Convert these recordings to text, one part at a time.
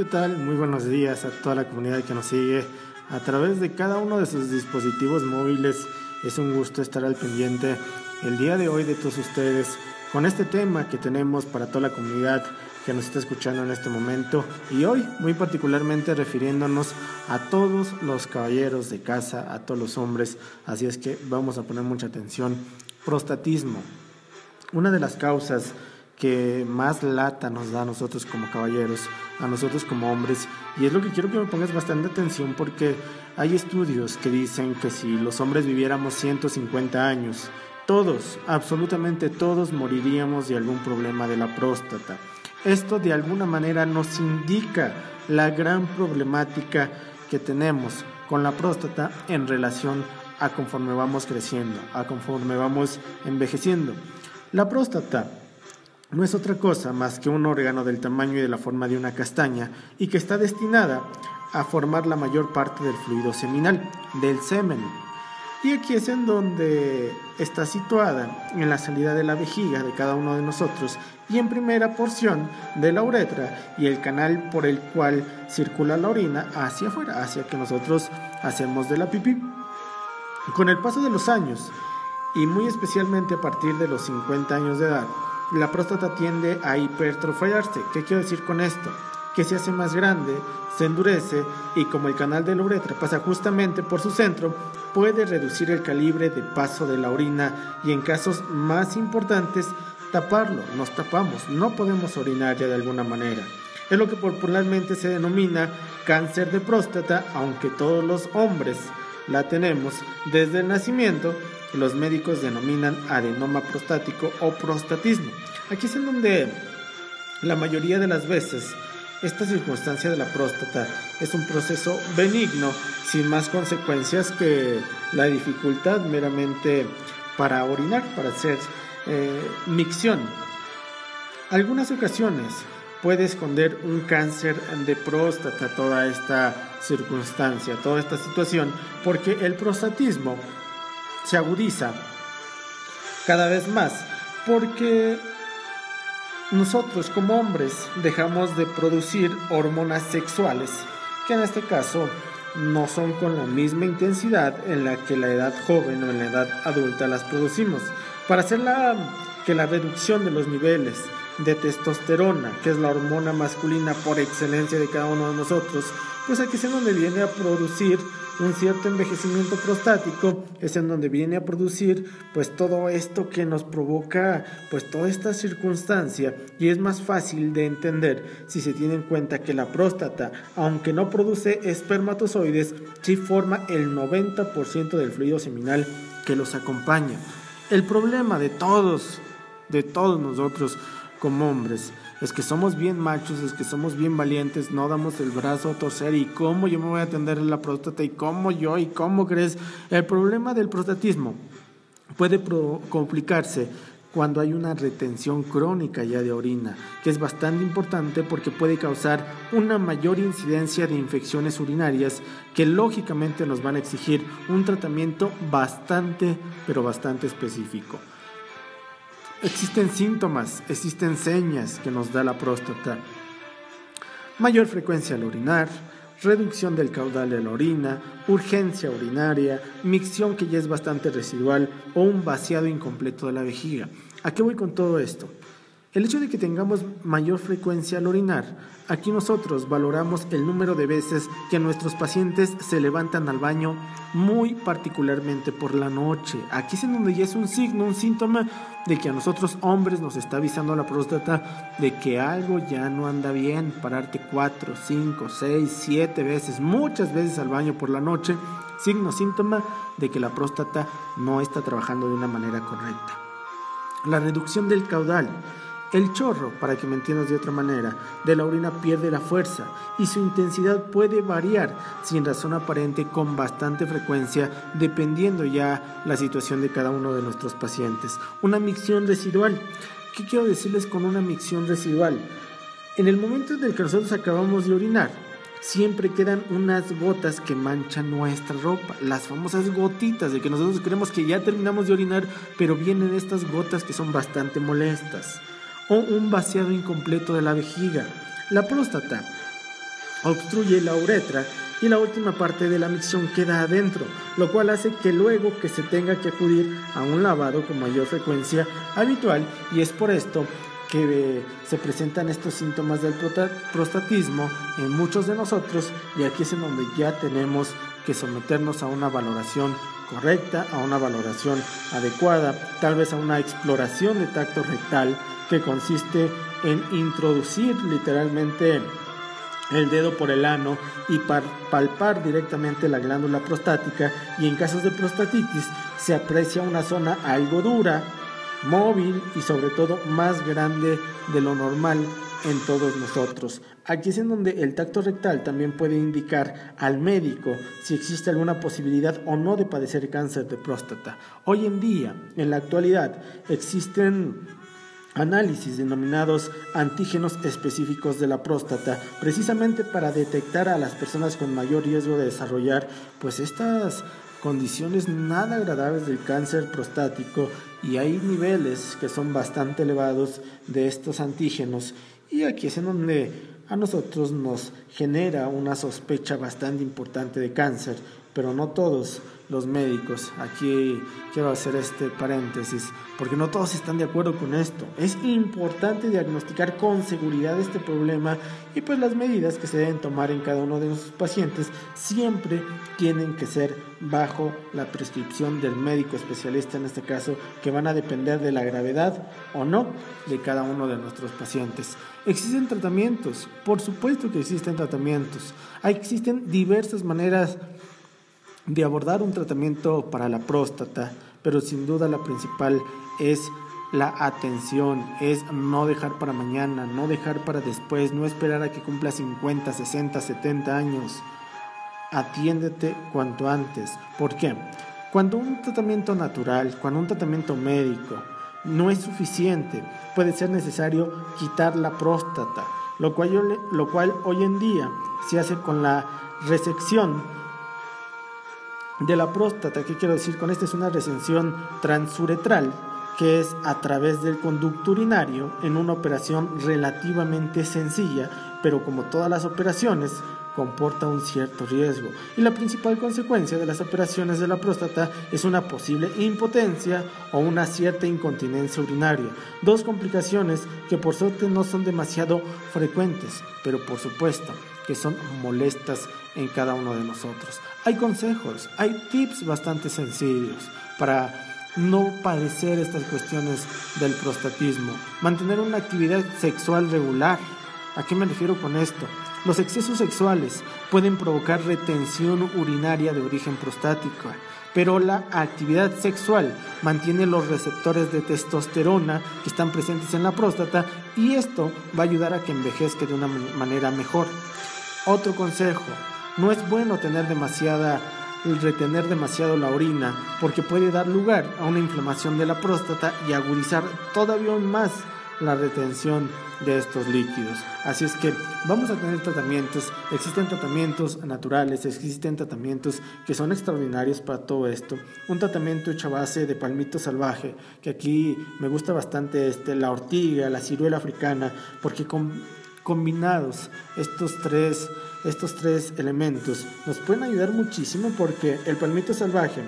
¿Qué tal? Muy buenos días a toda la comunidad que nos sigue a través de cada uno de sus dispositivos móviles. Es un gusto estar al pendiente el día de hoy de todos ustedes con este tema que tenemos para toda la comunidad que nos está escuchando en este momento y hoy muy particularmente refiriéndonos a todos los caballeros de casa, a todos los hombres, así es que vamos a poner mucha atención. Prostatismo, una de las causas que más lata nos da a nosotros como caballeros, a nosotros como hombres. Y es lo que quiero que me pongas bastante atención porque hay estudios que dicen que si los hombres viviéramos 150 años, todos, absolutamente todos moriríamos de algún problema de la próstata. Esto de alguna manera nos indica la gran problemática que tenemos con la próstata en relación a conforme vamos creciendo, a conforme vamos envejeciendo. La próstata no es otra cosa más que un órgano del tamaño y de la forma de una castaña y que está destinada a formar la mayor parte del fluido seminal, del semen. Y aquí es en donde está situada, en la salida de la vejiga de cada uno de nosotros y en primera porción de la uretra y el canal por el cual circula la orina hacia afuera, hacia que nosotros hacemos de la pipí. Con el paso de los años, y muy especialmente a partir de los 50 años de edad, la próstata tiende a hipertrofiarse. ¿Qué quiero decir con esto? Que se hace más grande, se endurece y como el canal de la uretra pasa justamente por su centro, puede reducir el calibre de paso de la orina y en casos más importantes taparlo. Nos tapamos, no podemos orinar ya de alguna manera. Es lo que popularmente se denomina cáncer de próstata, aunque todos los hombres la tenemos desde el nacimiento los médicos denominan adenoma prostático o prostatismo. Aquí es en donde la mayoría de las veces esta circunstancia de la próstata es un proceso benigno sin más consecuencias que la dificultad meramente para orinar, para hacer eh, micción. Algunas ocasiones puede esconder un cáncer de próstata toda esta circunstancia, toda esta situación, porque el prostatismo se agudiza cada vez más porque nosotros como hombres dejamos de producir hormonas sexuales que en este caso no son con la misma intensidad en la que la edad joven o en la edad adulta las producimos. Para hacer la, que la reducción de los niveles de testosterona, que es la hormona masculina por excelencia de cada uno de nosotros, pues aquí es donde viene a producir un cierto envejecimiento prostático, es en donde viene a producir pues todo esto que nos provoca pues toda esta circunstancia y es más fácil de entender si se tiene en cuenta que la próstata, aunque no produce espermatozoides, sí forma el 90% del fluido seminal que los acompaña. El problema de todos, de todos nosotros como hombres, es que somos bien machos, es que somos bien valientes, no damos el brazo a torcer y cómo yo me voy a atender la próstata y cómo yo y cómo crees. El problema del prostatismo puede complicarse cuando hay una retención crónica ya de orina, que es bastante importante porque puede causar una mayor incidencia de infecciones urinarias que lógicamente nos van a exigir un tratamiento bastante, pero bastante específico. Existen síntomas, existen señas que nos da la próstata. Mayor frecuencia al orinar, reducción del caudal de la orina, urgencia urinaria, micción que ya es bastante residual o un vaciado incompleto de la vejiga. ¿A qué voy con todo esto? El hecho de que tengamos mayor frecuencia al orinar, aquí nosotros valoramos el número de veces que nuestros pacientes se levantan al baño muy particularmente por la noche. Aquí es en donde ya es un signo, un síntoma de que a nosotros hombres nos está avisando la próstata de que algo ya no anda bien. Pararte cuatro, cinco, seis, siete veces, muchas veces al baño por la noche, signo, síntoma de que la próstata no está trabajando de una manera correcta. La reducción del caudal el chorro, para que me entiendas de otra manera, de la orina pierde la fuerza y su intensidad puede variar sin razón aparente con bastante frecuencia dependiendo ya la situación de cada uno de nuestros pacientes. Una micción residual. ¿Qué quiero decirles con una micción residual? En el momento en el que nosotros acabamos de orinar, siempre quedan unas gotas que manchan nuestra ropa, las famosas gotitas de que nosotros creemos que ya terminamos de orinar, pero vienen estas gotas que son bastante molestas o un vaciado incompleto de la vejiga. La próstata obstruye la uretra y la última parte de la micción queda adentro, lo cual hace que luego que se tenga que acudir a un lavado con mayor frecuencia habitual y es por esto que se presentan estos síntomas del prostatismo en muchos de nosotros y aquí es en donde ya tenemos que someternos a una valoración correcta, a una valoración adecuada, tal vez a una exploración de tacto rectal que consiste en introducir literalmente el dedo por el ano y palpar directamente la glándula prostática y en casos de prostatitis se aprecia una zona algo dura, móvil y sobre todo más grande de lo normal en todos nosotros. Aquí es en donde el tacto rectal también puede indicar al médico si existe alguna posibilidad o no de padecer cáncer de próstata. Hoy en día, en la actualidad, existen análisis denominados antígenos específicos de la próstata, precisamente para detectar a las personas con mayor riesgo de desarrollar pues estas condiciones nada agradables del cáncer prostático y hay niveles que son bastante elevados de estos antígenos y aquí es en donde a nosotros nos genera una sospecha bastante importante de cáncer, pero no todos los médicos. Aquí quiero hacer este paréntesis, porque no todos están de acuerdo con esto. Es importante diagnosticar con seguridad este problema y pues las medidas que se deben tomar en cada uno de nuestros pacientes siempre tienen que ser bajo la prescripción del médico especialista en este caso, que van a depender de la gravedad o no de cada uno de nuestros pacientes. Existen tratamientos, por supuesto que existen tratamientos. Existen diversas maneras de abordar un tratamiento para la próstata, pero sin duda la principal es la atención, es no dejar para mañana, no dejar para después, no esperar a que cumpla 50, 60, 70 años. Atiéndete cuanto antes. ¿Por qué? Cuando un tratamiento natural, cuando un tratamiento médico no es suficiente, puede ser necesario quitar la próstata, lo cual, lo cual hoy en día se hace con la resección de la próstata. ¿Qué quiero decir con esto? Es una recensión transuretral que es a través del conducto urinario en una operación relativamente sencilla, pero como todas las operaciones comporta un cierto riesgo. Y la principal consecuencia de las operaciones de la próstata es una posible impotencia o una cierta incontinencia urinaria. Dos complicaciones que por suerte no son demasiado frecuentes, pero por supuesto que son molestas en cada uno de nosotros. Hay consejos, hay tips bastante sencillos para no padecer estas cuestiones del prostatismo. Mantener una actividad sexual regular. ¿A qué me refiero con esto? Los excesos sexuales pueden provocar retención urinaria de origen prostático, pero la actividad sexual mantiene los receptores de testosterona que están presentes en la próstata y esto va a ayudar a que envejezca de una manera mejor. Otro consejo, no es bueno tener demasiada retener demasiado la orina porque puede dar lugar a una inflamación de la próstata y agudizar todavía más la retención de estos líquidos. Así es que vamos a tener tratamientos, existen tratamientos naturales, existen tratamientos que son extraordinarios para todo esto. Un tratamiento hecho a base de palmito salvaje, que aquí me gusta bastante este, la ortiga, la ciruela africana, porque con, combinados estos tres estos tres elementos nos pueden ayudar muchísimo porque el palmito salvaje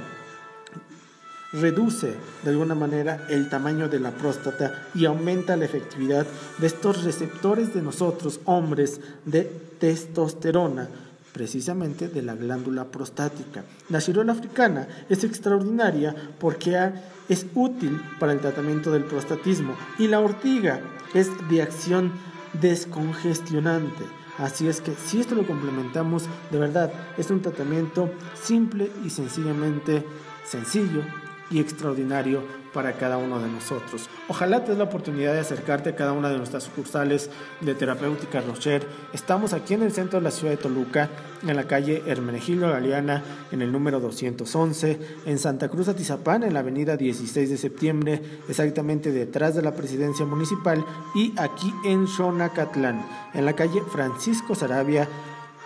reduce de alguna manera el tamaño de la próstata y aumenta la efectividad de estos receptores de nosotros, hombres, de testosterona, precisamente de la glándula prostática. La ciruela africana es extraordinaria porque es útil para el tratamiento del prostatismo y la ortiga es de acción descongestionante. Así es que si esto lo complementamos, de verdad, es un tratamiento simple y sencillamente sencillo y extraordinario para cada uno de nosotros. Ojalá te des la oportunidad de acercarte a cada una de nuestras sucursales de Terapéutica Rocher. Estamos aquí en el centro de la ciudad de Toluca, en la calle Hermenegildo Galeana, en el número 211, en Santa Cruz Atizapán, en la avenida 16 de septiembre, exactamente detrás de la presidencia municipal, y aquí en Xonacatlán, en la calle Francisco Sarabia,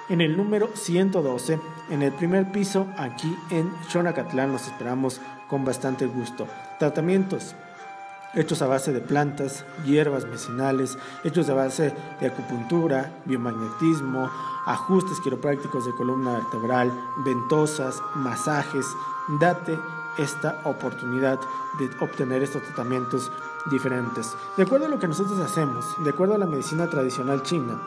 en el número 112, en el primer piso, aquí en Xonacatlán. Los esperamos con bastante gusto. Tratamientos hechos a base de plantas, hierbas medicinales, hechos a base de acupuntura, biomagnetismo, ajustes quiroprácticos de columna vertebral, ventosas, masajes. Date esta oportunidad de obtener estos tratamientos diferentes. De acuerdo a lo que nosotros hacemos, de acuerdo a la medicina tradicional china,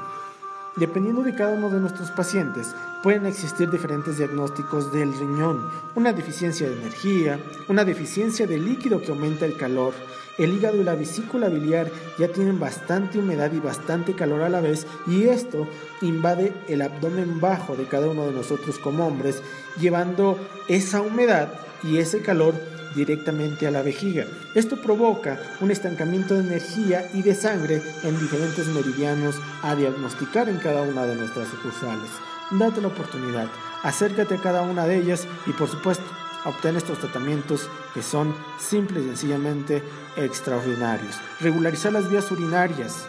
Dependiendo de cada uno de nuestros pacientes, pueden existir diferentes diagnósticos del riñón, una deficiencia de energía, una deficiencia de líquido que aumenta el calor, el hígado y la vesícula biliar ya tienen bastante humedad y bastante calor a la vez y esto invade el abdomen bajo de cada uno de nosotros como hombres, llevando esa humedad y ese calor directamente a la vejiga. Esto provoca un estancamiento de energía y de sangre en diferentes meridianos a diagnosticar en cada una de nuestras sucursales. Date la oportunidad, acércate a cada una de ellas y por supuesto obtén estos tratamientos que son simple y sencillamente extraordinarios. Regularizar las vías urinarias,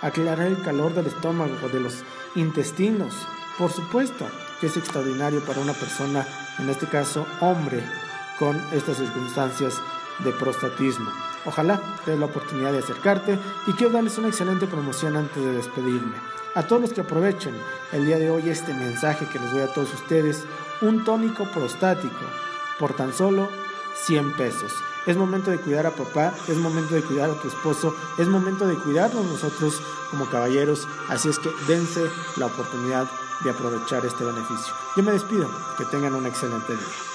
aclarar el calor del estómago o de los intestinos, por supuesto que es extraordinario para una persona, en este caso hombre, con estas circunstancias de prostatismo. Ojalá te la oportunidad de acercarte y quiero darles una excelente promoción antes de despedirme. A todos los que aprovechen el día de hoy este mensaje que les doy a todos ustedes, un tónico prostático por tan solo 100 pesos. Es momento de cuidar a papá, es momento de cuidar a tu esposo, es momento de cuidarnos nosotros como caballeros, así es que dense la oportunidad de aprovechar este beneficio. Yo me despido, que tengan un excelente día.